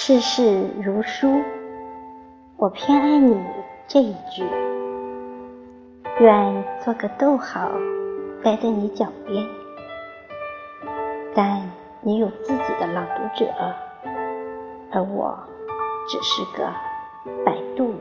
世事如书，我偏爱你这一句。愿做个逗号，待在你脚边。但你有自己的朗读者，而我只是个摆渡。